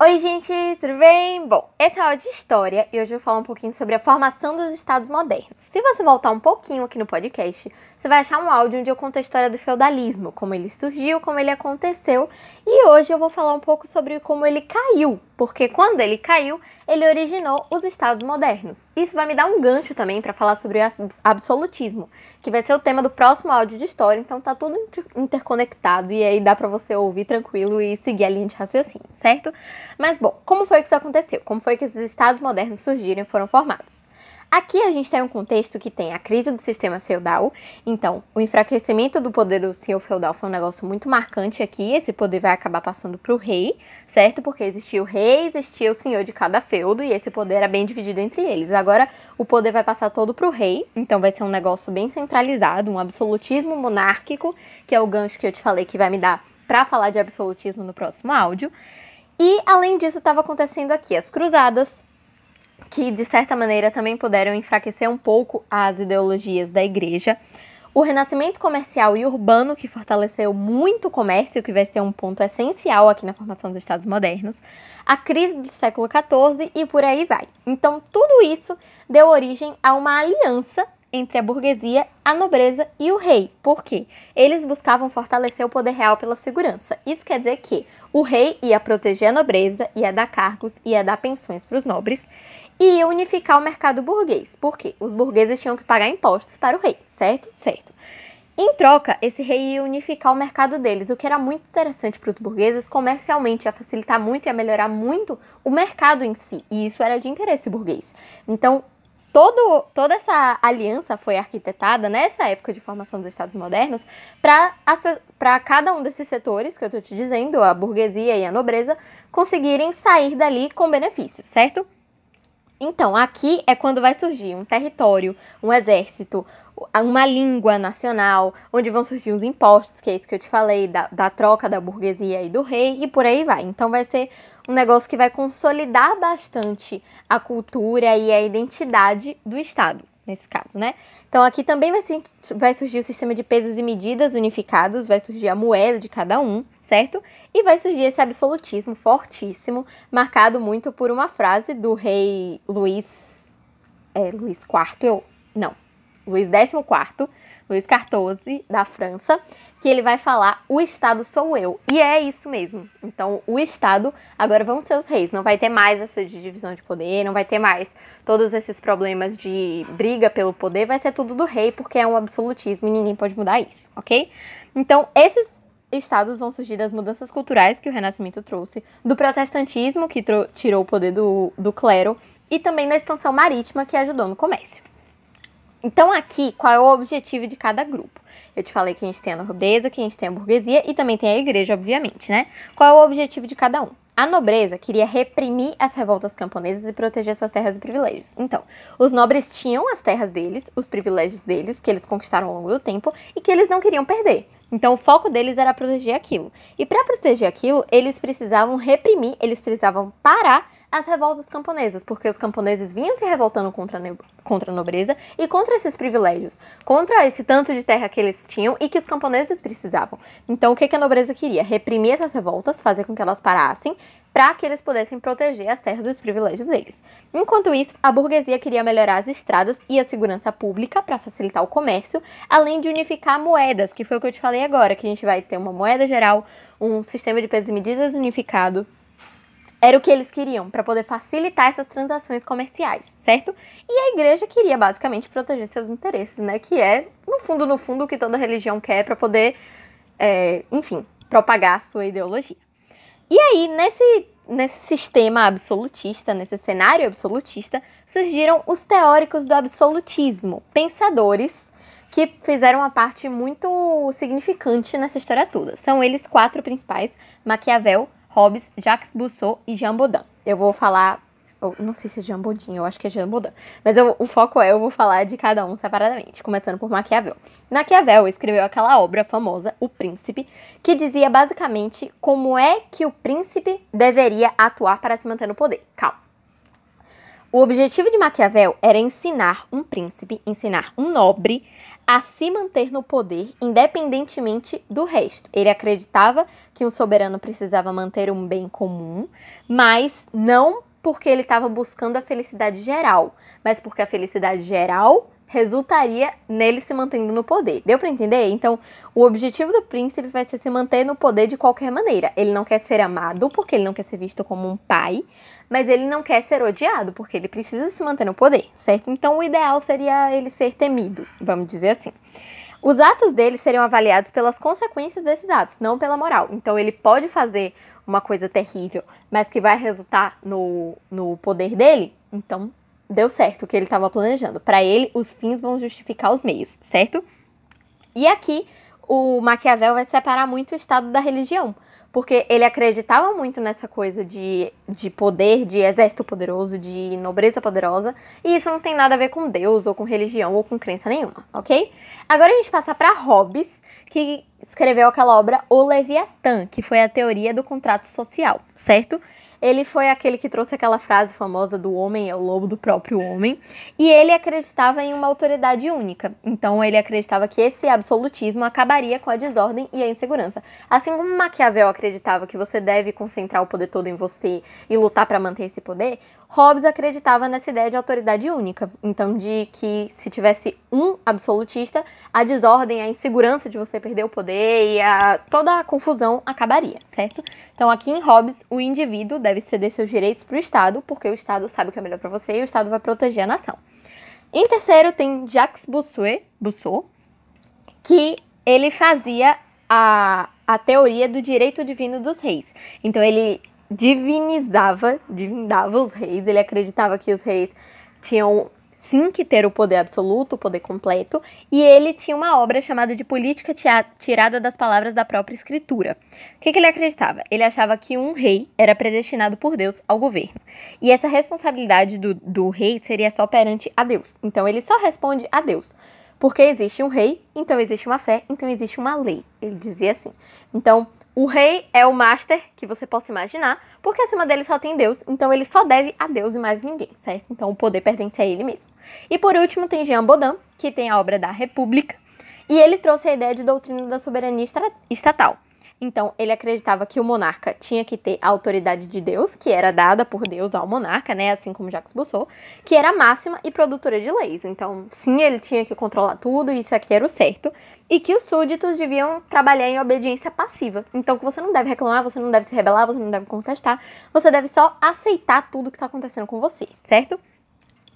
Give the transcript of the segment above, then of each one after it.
Oi, gente, tudo bem? Bom, esse é áudio de história e hoje eu vou falar um pouquinho sobre a formação dos estados modernos. Se você voltar um pouquinho aqui no podcast, você vai achar um áudio onde eu conto a história do feudalismo, como ele surgiu, como ele aconteceu, e hoje eu vou falar um pouco sobre como ele caiu, porque quando ele caiu, ele originou os estados modernos. Isso vai me dar um gancho também para falar sobre o absolutismo, que vai ser o tema do próximo áudio de história, então tá tudo interconectado e aí dá para você ouvir tranquilo e seguir a linha de raciocínio, certo? Mas bom, como foi que isso aconteceu? Como foi que esses estados modernos surgiram e foram formados? Aqui a gente tem um contexto que tem a crise do sistema feudal, então o enfraquecimento do poder do senhor feudal foi um negócio muito marcante aqui. Esse poder vai acabar passando para o rei, certo? Porque existia o rei, existia o senhor de cada feudo e esse poder era bem dividido entre eles. Agora o poder vai passar todo para o rei, então vai ser um negócio bem centralizado, um absolutismo monárquico, que é o gancho que eu te falei que vai me dar para falar de absolutismo no próximo áudio. E além disso, estava acontecendo aqui as cruzadas, que de certa maneira também puderam enfraquecer um pouco as ideologias da igreja. O renascimento comercial e urbano, que fortaleceu muito o comércio, que vai ser um ponto essencial aqui na formação dos Estados modernos, a crise do século XIV e por aí vai. Então, tudo isso deu origem a uma aliança entre a burguesia, a nobreza e o rei. Por quê? Eles buscavam fortalecer o poder real pela segurança. Isso quer dizer que o rei ia proteger a nobreza, ia dar cargos, ia dar pensões para os nobres, e unificar o mercado burguês. Por quê? Os burgueses tinham que pagar impostos para o rei, certo? Certo. Em troca, esse rei ia unificar o mercado deles, o que era muito interessante para os burgueses comercialmente, ia facilitar muito e ia melhorar muito o mercado em si, e isso era de interesse burguês. Então, todo, toda essa aliança foi arquitetada nessa época de formação dos Estados modernos para cada um desses setores que eu estou te dizendo, a burguesia e a nobreza, conseguirem sair dali com benefícios, certo? Então, aqui é quando vai surgir um território, um exército, uma língua nacional, onde vão surgir os impostos, que é isso que eu te falei, da, da troca da burguesia e do rei, e por aí vai. Então, vai ser um negócio que vai consolidar bastante a cultura e a identidade do Estado nesse caso, né? Então aqui também vai, ser, vai surgir o sistema de pesos e medidas unificados, vai surgir a moeda de cada um, certo? E vai surgir esse absolutismo fortíssimo, marcado muito por uma frase do rei Luís, é, Luís IV, eu, não, Luís XIV, Luís XIV da França, que ele vai falar: o Estado sou eu. E é isso mesmo. Então, o Estado agora vão ser os reis. Não vai ter mais essa divisão de poder, não vai ter mais todos esses problemas de briga pelo poder. Vai ser tudo do rei, porque é um absolutismo e ninguém pode mudar isso, ok? Então, esses estados vão surgir das mudanças culturais que o Renascimento trouxe, do protestantismo, que tirou o poder do, do clero, e também da expansão marítima, que ajudou no comércio. Então, aqui, qual é o objetivo de cada grupo? Eu te falei que a gente tem a nobreza, que a gente tem a burguesia e também tem a igreja, obviamente, né? Qual é o objetivo de cada um? A nobreza queria reprimir as revoltas camponesas e proteger suas terras e privilégios. Então, os nobres tinham as terras deles, os privilégios deles, que eles conquistaram ao longo do tempo e que eles não queriam perder. Então, o foco deles era proteger aquilo. E para proteger aquilo, eles precisavam reprimir, eles precisavam parar as revoltas camponesas, porque os camponeses vinham se revoltando contra a, contra a nobreza e contra esses privilégios, contra esse tanto de terra que eles tinham e que os camponeses precisavam. Então, o que, que a nobreza queria? Reprimir essas revoltas, fazer com que elas parassem, para que eles pudessem proteger as terras e os privilégios deles. Enquanto isso, a burguesia queria melhorar as estradas e a segurança pública para facilitar o comércio, além de unificar moedas, que foi o que eu te falei agora, que a gente vai ter uma moeda geral, um sistema de pesos e medidas unificado, era o que eles queriam para poder facilitar essas transações comerciais, certo? E a igreja queria basicamente proteger seus interesses, né? Que é, no fundo, no fundo, o que toda religião quer para poder, é, enfim, propagar a sua ideologia. E aí, nesse, nesse sistema absolutista, nesse cenário absolutista, surgiram os teóricos do absolutismo, pensadores que fizeram uma parte muito significante nessa história toda. São eles quatro principais: Maquiavel, Hobbes, Jacques Rousseau e Jean Baudin. Eu vou falar, eu não sei se é Jean Baudin, eu acho que é Jean Baudin, mas eu, o foco é eu vou falar de cada um separadamente, começando por Maquiavel. Maquiavel escreveu aquela obra famosa, O Príncipe, que dizia basicamente como é que o príncipe deveria atuar para se manter no poder. Calma. O objetivo de Maquiavel era ensinar um príncipe, ensinar um nobre a se manter no poder independentemente do resto. Ele acreditava que um soberano precisava manter um bem comum, mas não porque ele estava buscando a felicidade geral, mas porque a felicidade geral resultaria nele se mantendo no poder. Deu para entender? Então, o objetivo do príncipe vai ser se manter no poder de qualquer maneira. Ele não quer ser amado porque ele não quer ser visto como um pai, mas ele não quer ser odiado porque ele precisa se manter no poder, certo? Então, o ideal seria ele ser temido, vamos dizer assim. Os atos dele seriam avaliados pelas consequências desses atos, não pela moral. Então, ele pode fazer uma coisa terrível, mas que vai resultar no, no poder dele, então deu certo o que ele estava planejando. Para ele, os fins vão justificar os meios, certo? E aqui o Maquiavel vai separar muito o Estado da religião, porque ele acreditava muito nessa coisa de, de poder, de exército poderoso, de nobreza poderosa, e isso não tem nada a ver com Deus, ou com religião, ou com crença nenhuma, ok? Agora a gente passa para Hobbes, que escreveu aquela obra O Leviatã, que foi a teoria do contrato social, certo? Ele foi aquele que trouxe aquela frase famosa do homem é o lobo do próprio homem, e ele acreditava em uma autoridade única. Então ele acreditava que esse absolutismo acabaria com a desordem e a insegurança. Assim como Maquiavel acreditava que você deve concentrar o poder todo em você e lutar para manter esse poder, Hobbes acreditava nessa ideia de autoridade única. Então, de que se tivesse um absolutista, a desordem, a insegurança de você perder o poder e a, toda a confusão acabaria, certo? Então, aqui em Hobbes, o indivíduo deve ceder seus direitos para o Estado, porque o Estado sabe o que é melhor para você e o Estado vai proteger a nação. Em terceiro, tem Jacques Bossuet, Bossuet que ele fazia a, a teoria do direito divino dos reis. Então, ele divinizava, divindava os reis, ele acreditava que os reis tinham sim que ter o poder absoluto, o poder completo, e ele tinha uma obra chamada de Política Tirada das Palavras da Própria Escritura. O que, que, ele acreditava? Ele achava que um rei era predestinado por Deus ao governo, e essa responsabilidade do, do rei seria só perante a Deus. Então ele só responde a Deus. Porque existe um rei, então existe uma fé, então existe uma lei. Ele dizia assim. Então, o rei é o master que você possa imaginar, porque acima dele só tem Deus, então ele só deve a Deus e mais ninguém, certo? Então o poder pertence a ele mesmo. E por último tem Jean Baudin, que tem a obra da República, e ele trouxe a ideia de doutrina da soberania estatal. Então, ele acreditava que o monarca tinha que ter a autoridade de Deus, que era dada por Deus ao monarca, né, assim como Jacques Rousseau, que era máxima e produtora de leis. Então, sim, ele tinha que controlar tudo, isso aqui era o certo, e que os súditos deviam trabalhar em obediência passiva. Então, que você não deve reclamar, você não deve se rebelar, você não deve contestar, você deve só aceitar tudo que está acontecendo com você, certo?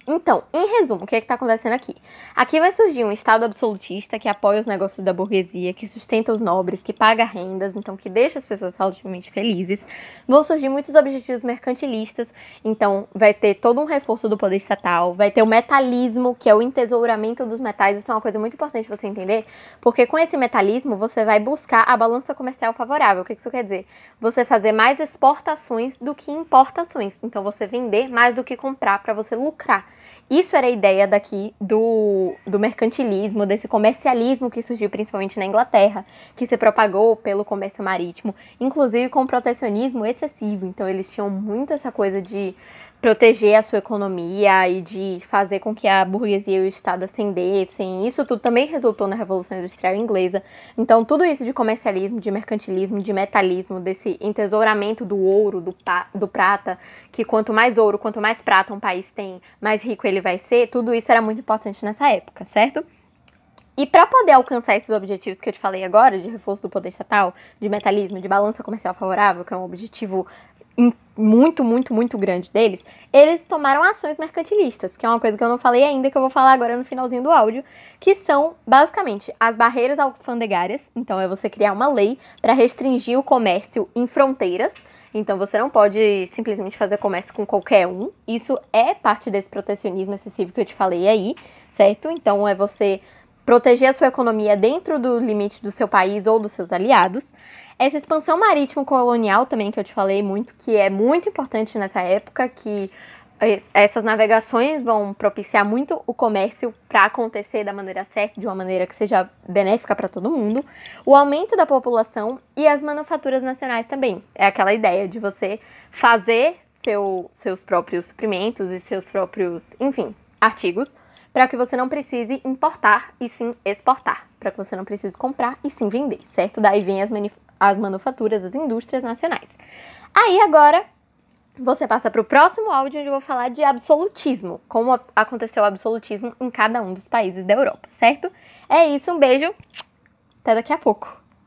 Então, em resumo, o que é está acontecendo aqui? Aqui vai surgir um Estado absolutista que apoia os negócios da burguesia, que sustenta os nobres, que paga rendas, então que deixa as pessoas relativamente felizes. Vão surgir muitos objetivos mercantilistas, então vai ter todo um reforço do poder estatal, vai ter o metalismo, que é o entesouramento dos metais, isso é uma coisa muito importante você entender, porque com esse metalismo você vai buscar a balança comercial favorável. O que isso quer dizer? Você fazer mais exportações do que importações, então você vender mais do que comprar para você lucrar. Isso era a ideia daqui do, do mercantilismo, desse comercialismo que surgiu principalmente na Inglaterra, que se propagou pelo comércio marítimo, inclusive com protecionismo excessivo. Então eles tinham muito essa coisa de proteger a sua economia e de fazer com que a burguesia e o Estado ascendessem. Isso tudo também resultou na Revolução Industrial Inglesa. Então, tudo isso de comercialismo, de mercantilismo, de metalismo, desse entesouramento do ouro, do, do prata, que quanto mais ouro, quanto mais prata um país tem, mais rico ele vai ser, tudo isso era muito importante nessa época, certo? E para poder alcançar esses objetivos que eu te falei agora, de reforço do poder estatal, de metalismo, de balança comercial favorável, que é um objetivo muito, muito, muito grande deles, eles tomaram ações mercantilistas, que é uma coisa que eu não falei ainda, que eu vou falar agora no finalzinho do áudio, que são basicamente as barreiras alfandegárias. Então, é você criar uma lei para restringir o comércio em fronteiras. Então, você não pode simplesmente fazer comércio com qualquer um. Isso é parte desse protecionismo excessivo que eu te falei aí, certo? Então, é você proteger a sua economia dentro do limite do seu país ou dos seus aliados. Essa expansão marítimo colonial também que eu te falei muito, que é muito importante nessa época, que essas navegações vão propiciar muito o comércio para acontecer da maneira certa, de uma maneira que seja benéfica para todo mundo. O aumento da população e as manufaturas nacionais também. É aquela ideia de você fazer seu, seus próprios suprimentos e seus próprios, enfim, artigos para que você não precise importar e sim exportar, para que você não precise comprar e sim vender, certo? Daí vem as, as manufaturas, as indústrias nacionais. Aí agora você passa para o próximo áudio onde eu vou falar de absolutismo, como aconteceu o absolutismo em cada um dos países da Europa, certo? É isso, um beijo, até daqui a pouco.